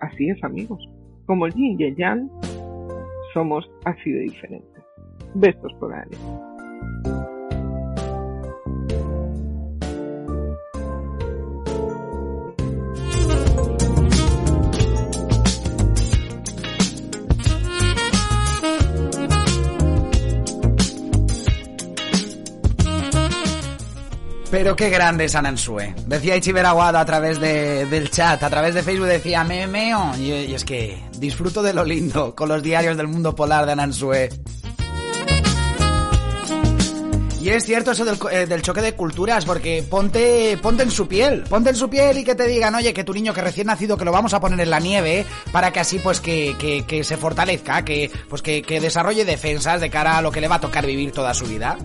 Así es, amigos. Como el yin y el yang, somos así de diferentes. Besos por ahí. Pero qué grande es Anansue. Decía Ichiber Aguado a través de- del chat, a través de Facebook decía me meo. Y, y es que disfruto de lo lindo con los diarios del mundo polar de Anansue. Y es cierto eso eh, del choque de culturas, porque ponte, ponte en su piel, ponte en su piel y que te digan, oye, que tu niño que recién nacido que lo vamos a poner en la nieve, para que así pues que, que, que se fortalezca, que, pues que, que desarrolle defensas de cara a lo que le va a tocar vivir toda su vida.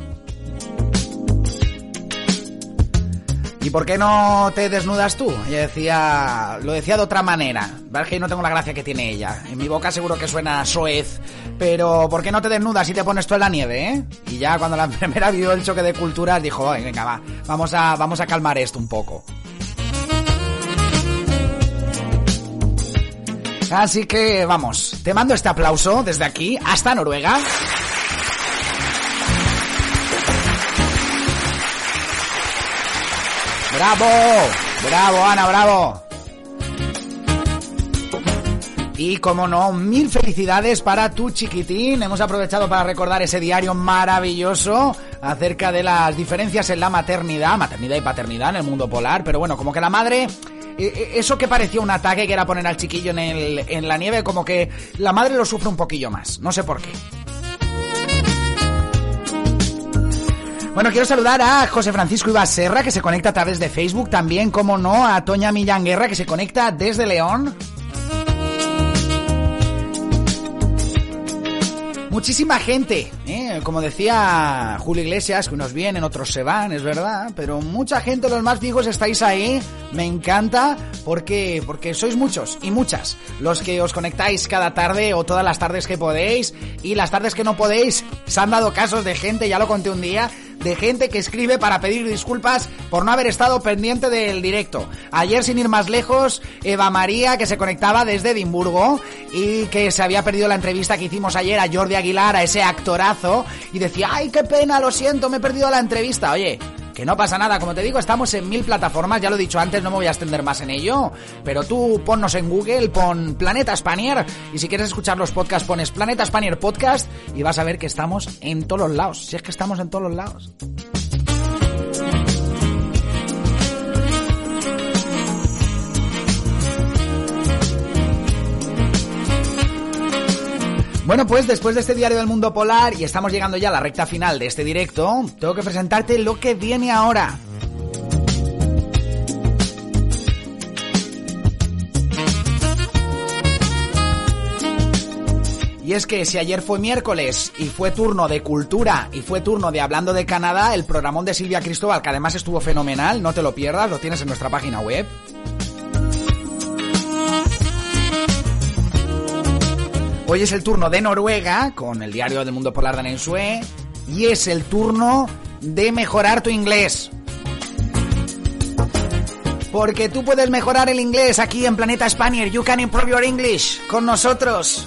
¿Y por qué no te desnudas tú? Ella decía, lo decía de otra manera. ¿Verdad que no tengo la gracia que tiene ella? En mi boca seguro que suena soez. Pero ¿por qué no te desnudas y te pones tú en la nieve, eh? Y ya cuando la enfermera vio el choque de culturas dijo, "Ay, venga, va, vamos a, vamos a calmar esto un poco. Así que vamos, te mando este aplauso desde aquí hasta Noruega. ¡Bravo! ¡Bravo, Ana, bravo! Y como no, mil felicidades para tu chiquitín. Hemos aprovechado para recordar ese diario maravilloso acerca de las diferencias en la maternidad, maternidad y paternidad en el mundo polar. Pero bueno, como que la madre, eh, eh, eso que parecía un ataque que era poner al chiquillo en, el, en la nieve, como que la madre lo sufre un poquillo más. No sé por qué. Bueno, quiero saludar a José Francisco Ibas Serra, que se conecta a través de Facebook. También, como no, a Toña Millán Guerra, que se conecta desde León. Muchísima gente, ¿eh? como decía Julio Iglesias, que unos vienen, otros se van, es verdad, pero mucha gente, los más fijos estáis ahí, me encanta, porque, porque sois muchos y muchas los que os conectáis cada tarde o todas las tardes que podéis, y las tardes que no podéis, se han dado casos de gente, ya lo conté un día, de gente que escribe para pedir disculpas por no haber estado pendiente del directo. Ayer, sin ir más lejos, Eva María, que se conectaba desde Edimburgo y que se había perdido la entrevista que hicimos ayer a Jordi Aguilar, a ese actorazo, y decía, ay, qué pena, lo siento, me he perdido la entrevista. Oye, que no pasa nada, como te digo, estamos en mil plataformas, ya lo he dicho antes, no me voy a extender más en ello, pero tú ponnos en Google, pon Planeta Spanier, y si quieres escuchar los podcasts, pones Planeta Spanier Podcast, y vas a ver que estamos en todos los lados, si es que estamos en todos los lados. Bueno, pues después de este diario del mundo polar y estamos llegando ya a la recta final de este directo, tengo que presentarte lo que viene ahora. Y es que si ayer fue miércoles y fue turno de cultura y fue turno de Hablando de Canadá, el programón de Silvia Cristóbal, que además estuvo fenomenal, no te lo pierdas, lo tienes en nuestra página web. Hoy es el turno de Noruega, con el diario del mundo polar de Nensue, y es el turno de mejorar tu inglés. Porque tú puedes mejorar el inglés aquí en Planeta Spanier. You can improve your English con nosotros.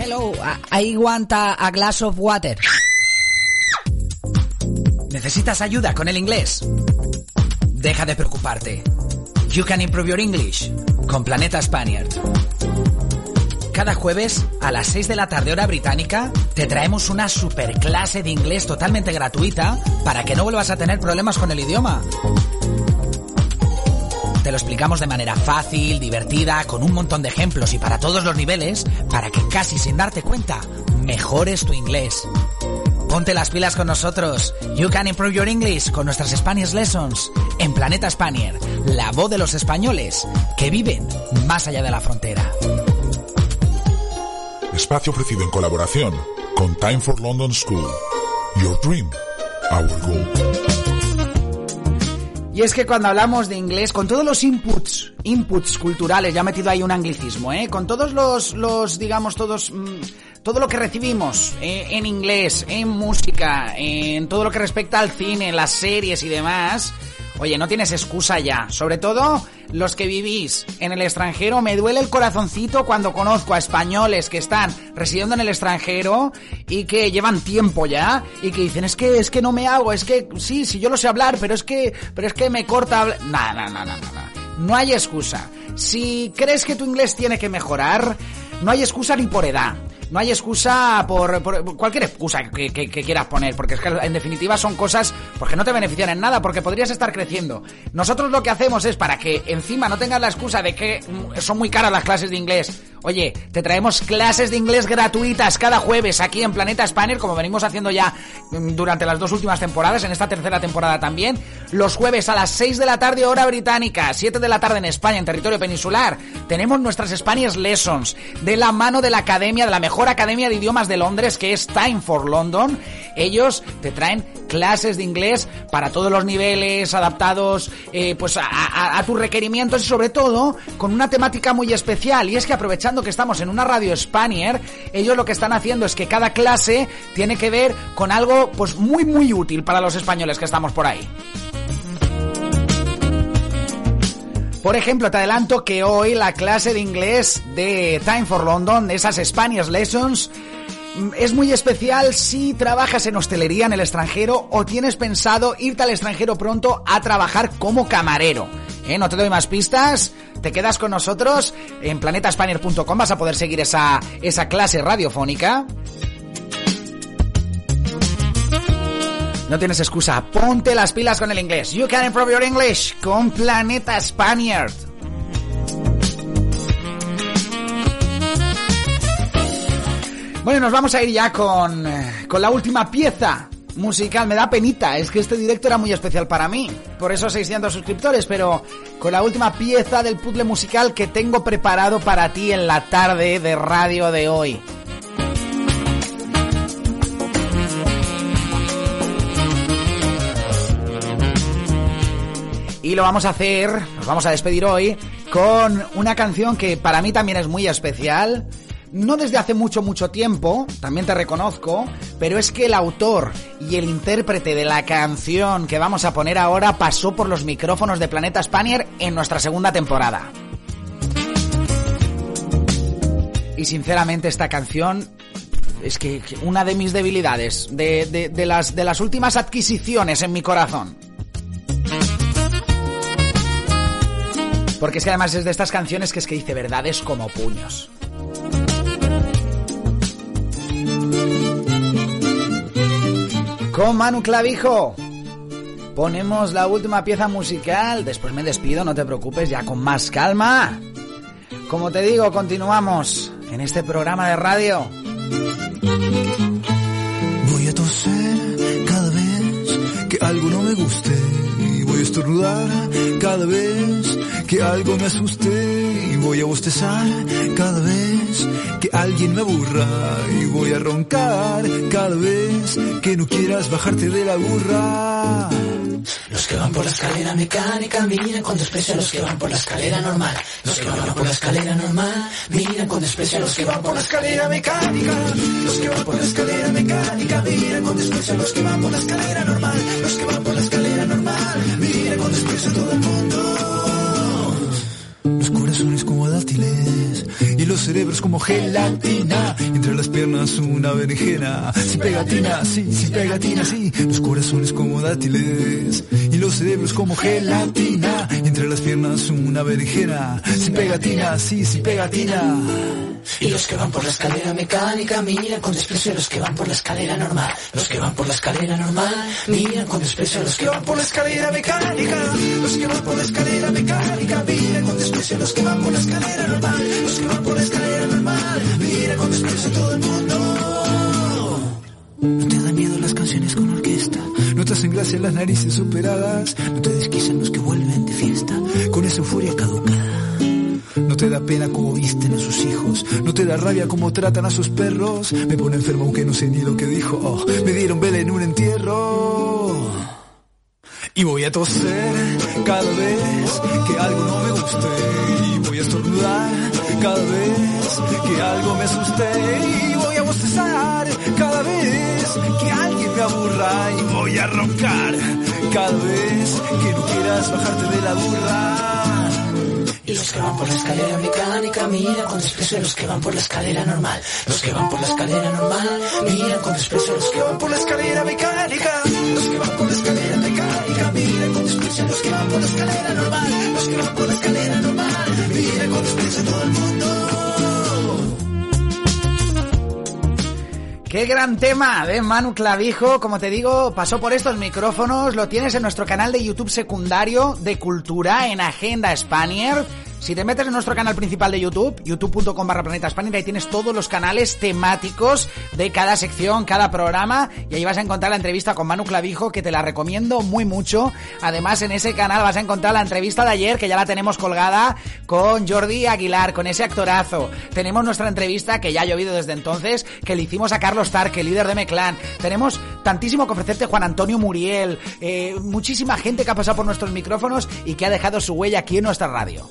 Hello, I want a, a glass of water. ¿Necesitas ayuda con el inglés? Deja de preocuparte. You can improve your English con Planeta Spaniard. Cada jueves a las 6 de la tarde hora británica te traemos una superclase de inglés totalmente gratuita para que no vuelvas a tener problemas con el idioma. Te lo explicamos de manera fácil, divertida, con un montón de ejemplos y para todos los niveles, para que casi sin darte cuenta mejores tu inglés. Ponte las pilas con nosotros. You can improve your English con nuestras Spanish Lessons en Planeta Spanier, la voz de los españoles que viven más allá de la frontera. Espacio ofrecido en colaboración con Time for London School. Your dream, our goal. Y es que cuando hablamos de inglés, con todos los inputs, inputs culturales, ya he metido ahí un anglicismo, ¿eh? Con todos los, los digamos, todos, mm, todo lo que recibimos eh, en inglés, en música, en todo lo que respecta al cine, las series y demás, oye, no tienes excusa ya. Sobre todo los que vivís en el extranjero, me duele el corazoncito cuando conozco a españoles que están residiendo en el extranjero y que llevan tiempo ya y que dicen, es que, es que no me hago, es que, sí, sí, yo lo sé hablar, pero es que, pero es que me corta hablar. No, no, no, no, no, no. No hay excusa. Si crees que tu inglés tiene que mejorar, no hay excusa ni por edad. No hay excusa por, cualquier excusa que, quieras poner, porque es que en definitiva son cosas porque no te benefician en nada, porque podrías estar creciendo. Nosotros lo que hacemos es para que encima no tengas la excusa de que mm, son muy caras las clases de inglés. Oye, te traemos clases de inglés gratuitas cada jueves aquí en Planeta Spanner, como venimos haciendo ya mm, durante las dos últimas temporadas, en esta tercera temporada también. Los jueves a las 6 de la tarde, hora británica, 7 de la tarde en España, en territorio peninsular. Tenemos nuestras Spanish Lessons de la mano de la academia, de la mejor academia de idiomas de Londres, que es Time for London. Ellos te traen clases de inglés para todos los niveles, adaptados eh, pues a, a- a tus requerimientos y sobre todo con una temática muy especial. Y es que aprovechando que estamos en una radio Spanier, ellos lo que están haciendo es que cada clase tiene que ver con algo pues muy muy útil para los españoles que estamos por ahí. Por ejemplo, te adelanto que hoy la clase de inglés de Time for London, de esas Spanish Lessons, mm, es muy especial si trabajas en hostelería en el extranjero o tienes pensado irte al extranjero pronto a trabajar como camarero. ¿Eh? No te doy más pistas, te quedas con nosotros en planetaspanier.com, vas a poder seguir esa, esa clase radiofónica. No tienes excusa, ponte las pilas con el inglés. You can improve your English con Planeta Spaniard. Bueno, nos vamos a ir ya con, eh, con la última pieza musical. Me da penita, es que este directo era muy especial para mí. Por eso 600 suscriptores, pero con la última pieza del puzzle musical que tengo preparado para ti en la tarde de radio de hoy. Y lo vamos a hacer, nos vamos a despedir hoy con una canción que para mí también es muy especial. No desde hace mucho, mucho tiempo, también te reconozco, pero es que el autor y el intérprete de la canción que vamos a poner ahora pasó por los micrófonos de Planeta Spanier en nuestra segunda temporada. Y sinceramente esta canción es que una de mis debilidades, de, de- de las, de las últimas adquisiciones en mi corazón. Porque es que además es de estas canciones que es que dice verdades como puños. Con Manu Clavijo. Ponemos la última pieza musical. Después me despido, no te preocupes, ya con más calma. Como te digo, continuamos en este programa de radio. Voy a toser cada vez que algo no me guste y voy a estornudar cada vez que algo me asuste y voy a bostezar cada vez que alguien me aburra y voy a roncar cada vez que no quieras bajarte de la burra. Los que van por la escalera mecánica miran con desprecio a los que van por la escalera normal. Los que van por la escalera normal miran con desprecio a los que van por la escalera mecánica. Los que van por la escalera mecánica miran con desprecio a los que van por la escalera normal. Cerebros como gelatina. Entre las piernas una berenjena. Sin pegatina, sí, sin pegatina, sí. Los corazones como dátiles y los cerebros como gelatina. Entre las piernas una berenjena, sin pegatina, sí, sin pegatina. Y los que van por la escalera mecánica miran con desprecio a los que van por la escalera normal. Los que van por la escalera normal miran con desprecio a los que van por la escalera mecánica. Los que van por la escalera mecánica miran con desprecio a los que van por la escalera normal. Los que van por la escalera normal miran con desprecio a todo el mundo. No te dan miedo las canciones con orquesta, no te hacen gracia las narices superadas, no te desquician los que vuelven de fiesta con esa euforia caducada. No te da pena cómo visten a sus hijos, no te da rabia cómo tratan a sus perros. Me pone enfermo aunque no sé ni lo que dijo. Oh, me dieron vela en un entierro. Y voy a toser cada vez que algo no me guste. Y voy a estornudar cada vez que algo me asuste. Y voy a bostezar cada vez que alguien me aburra. Y voy a roncar cada vez que no quieras bajarte de la burra. Los que van por la escalera mecánica miran con desprecio a los que van por la escalera normal. Los que van por la escalera normal miran con desprecio a los que van por la escalera mecánica. Los que van por la escalera mecánica miran con desprecio a los que van por la escalera normal. Los que van por la escalera normal miran con desprecio a todo el mundo. Qué gran tema de Manu Clavijo, como te digo, pasó por estos micrófonos, lo tienes en nuestro canal de YouTube secundario de Cultura en Agenda Spanier. Si te metes en nuestro canal principal de YouTube, youtube.com barra planeta Spanier, ahí tienes todos los canales temáticos de cada sección, cada programa, y ahí vas a encontrar la entrevista con Manu Clavijo, que te la recomiendo muy mucho. Además, en ese canal vas a encontrar la entrevista de ayer, que ya la tenemos colgada, con Jordi Aguilar, con ese actorazo. Tenemos nuestra entrevista, que ya ha llovido desde entonces, que le hicimos a Carlos Tarque, líder de Meclán. Tenemos tantísimo que ofrecerte Juan Antonio Muriel, eh, muchísima gente que ha pasado por nuestros micrófonos y que ha dejado su huella aquí en nuestra radio.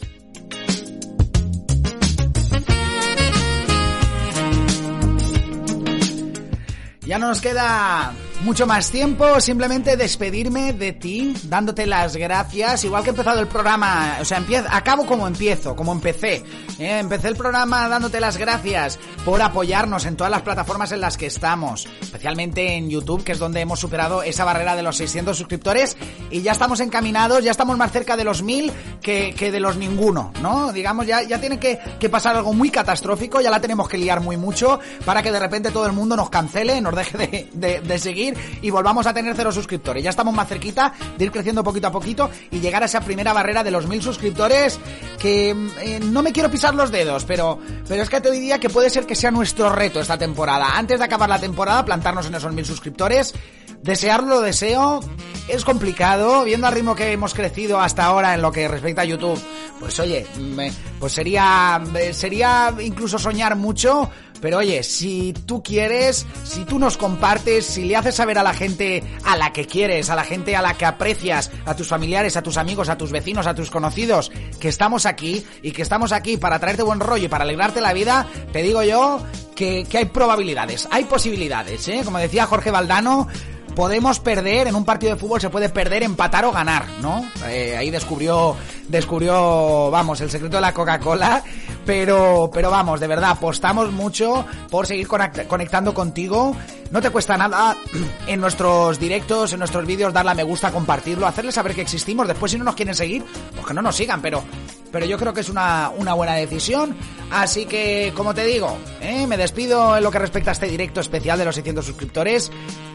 Ya no nos queda mucho más tiempo, simplemente despedirme de ti, dándote las gracias, igual que he empezado el programa, o sea, empiezo, acabo como empiezo, como empecé. ¿eh? Empecé el programa dándote las gracias por apoyarnos en todas las plataformas en las que estamos, especialmente en YouTube, que es donde hemos superado esa barrera de los 600 suscriptores y ya estamos encaminados, ya estamos más cerca de los 1000 que, que de los ninguno, ¿no? Digamos, ya, ya tiene que, que pasar algo muy catastrófico, ya la tenemos que liar muy mucho para que de repente todo el mundo nos cancele, nos deje de, de- de seguir y volvamos a tener cero suscriptores. Ya estamos más cerquita de ir creciendo poquito a poquito y llegar a esa primera barrera de los 1000 suscriptores que eh, no me quiero pisar los dedos, pero, pero es que te diría que puede ser que sea nuestro reto esta temporada. Antes de acabar la temporada, plantarnos en esos 1000 suscriptores. Desearlo lo deseo, es complicado, viendo al ritmo que hemos crecido hasta ahora en lo que respecta a YouTube, pues oye, me- pues sería, eh, sería incluso soñar mucho, pero oye, si tú quieres, si tú nos compartes, si le haces saber a la gente a la que quieres, a la gente a la que aprecias, a tus familiares, a tus amigos, a tus vecinos, a tus conocidos, que estamos aquí y que estamos aquí para traerte buen rollo y para alegrarte la vida, te digo yo que, que hay probabilidades, hay posibilidades, ¿eh? Como decía Jorge Valdano, podemos perder, en un partido de fútbol se puede perder, empatar o ganar, ¿no? Eh, ahí descubrió, descubrió, vamos, el secreto de la Coca-Cola, pero, pero vamos, de verdad, apostamos mucho por seguir conect- conectando contigo. No te cuesta nada en nuestros directos, en nuestros vídeos, darle a me gusta, compartirlo, hacerles saber que existimos. Después, si no nos quieren seguir, pues que no nos sigan, pero, pero yo creo que es una, una buena decisión. Así que, como te digo, ¿eh? me despido en lo que respecta a este directo especial de los 600 suscriptores.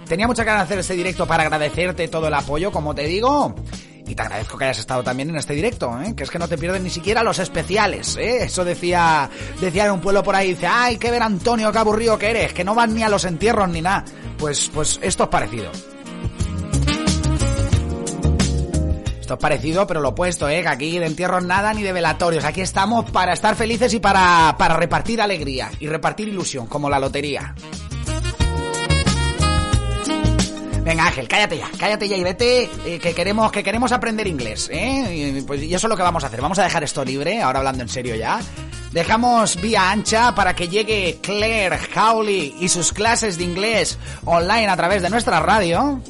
Tenía mucha ganas de hacer este directo para agradecerte todo el apoyo, como te digo. Y te agradezco que hayas estado también en este directo, ¿eh? que es que no te pierdes ni siquiera los especiales. ¿eh? Eso decía decía en un pueblo por ahí, dice, ay, qué ver Antonio, qué aburrido que eres, que no van ni a los entierros ni nada. Pues, pues esto es parecido. Esto es parecido, pero lo opuesto, ¿eh? Que aquí de entierros nada ni de velatorios. Aquí estamos para estar felices y para, para repartir alegría y repartir ilusión, como la lotería. Venga Ángel, cállate ya, cállate ya y vete, eh, que queremos, que queremos aprender inglés, ¿eh? Pues, y eso es lo que vamos a hacer. Vamos a dejar esto libre, ahora hablando en serio ya. Dejamos vía ancha para que llegue Claire Howley y sus clases de inglés online a través de nuestra radio.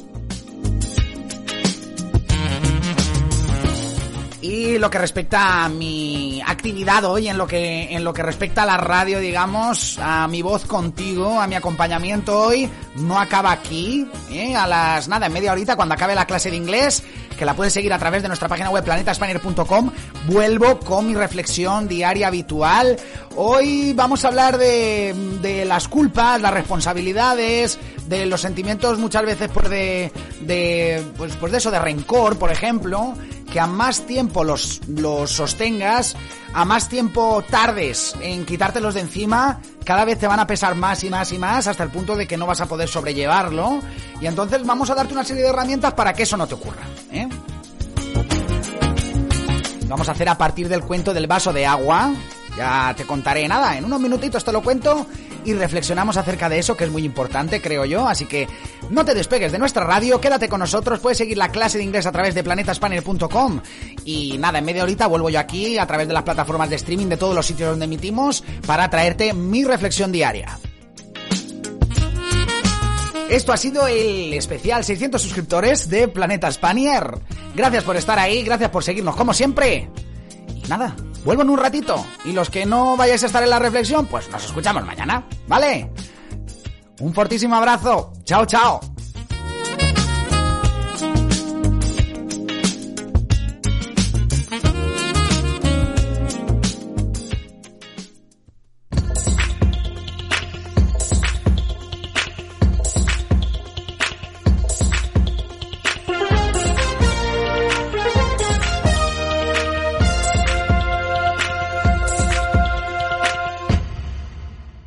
Y lo que respecta a mi actividad hoy, en lo que, en lo que respecta a la radio, digamos, a mi voz contigo, a mi acompañamiento hoy, no acaba aquí, ¿eh? a las nada, en media horita, cuando acabe la clase de inglés, que la puedes seguir a través de nuestra página web planetaspanier.com, vuelvo con mi reflexión diaria habitual. Hoy vamos a hablar de, de las culpas, las responsabilidades, de los sentimientos muchas veces pues de, de pues, pues de eso, de rencor, por ejemplo, que a más tiempo los, los sostengas, a más tiempo tardes en quitártelos de encima, cada vez te van a pesar más y más y más hasta el punto de que no vas a poder sobrellevarlo. Y entonces vamos a darte una serie de herramientas para que eso no te ocurra. ¿eh? Vamos a hacer a partir del cuento del vaso de agua. Ya te contaré nada, en unos minutitos te lo cuento y reflexionamos acerca de eso, que es muy importante, creo yo. Así que no te despegues de nuestra radio, quédate con nosotros, puedes seguir la clase de inglés a través de planetaspanel.com. Y nada, en media horita vuelvo yo aquí a través de las plataformas de streaming de todos los sitios donde emitimos para traerte mi reflexión diaria. Esto ha sido el especial 600 suscriptores de Planeta Spanier. Gracias por estar ahí, gracias por seguirnos como siempre. Y nada, vuelvo en un ratito. Y los que no vayáis a estar en la reflexión, pues nos escuchamos mañana, ¿vale? Un fortísimo abrazo. Chao, chao.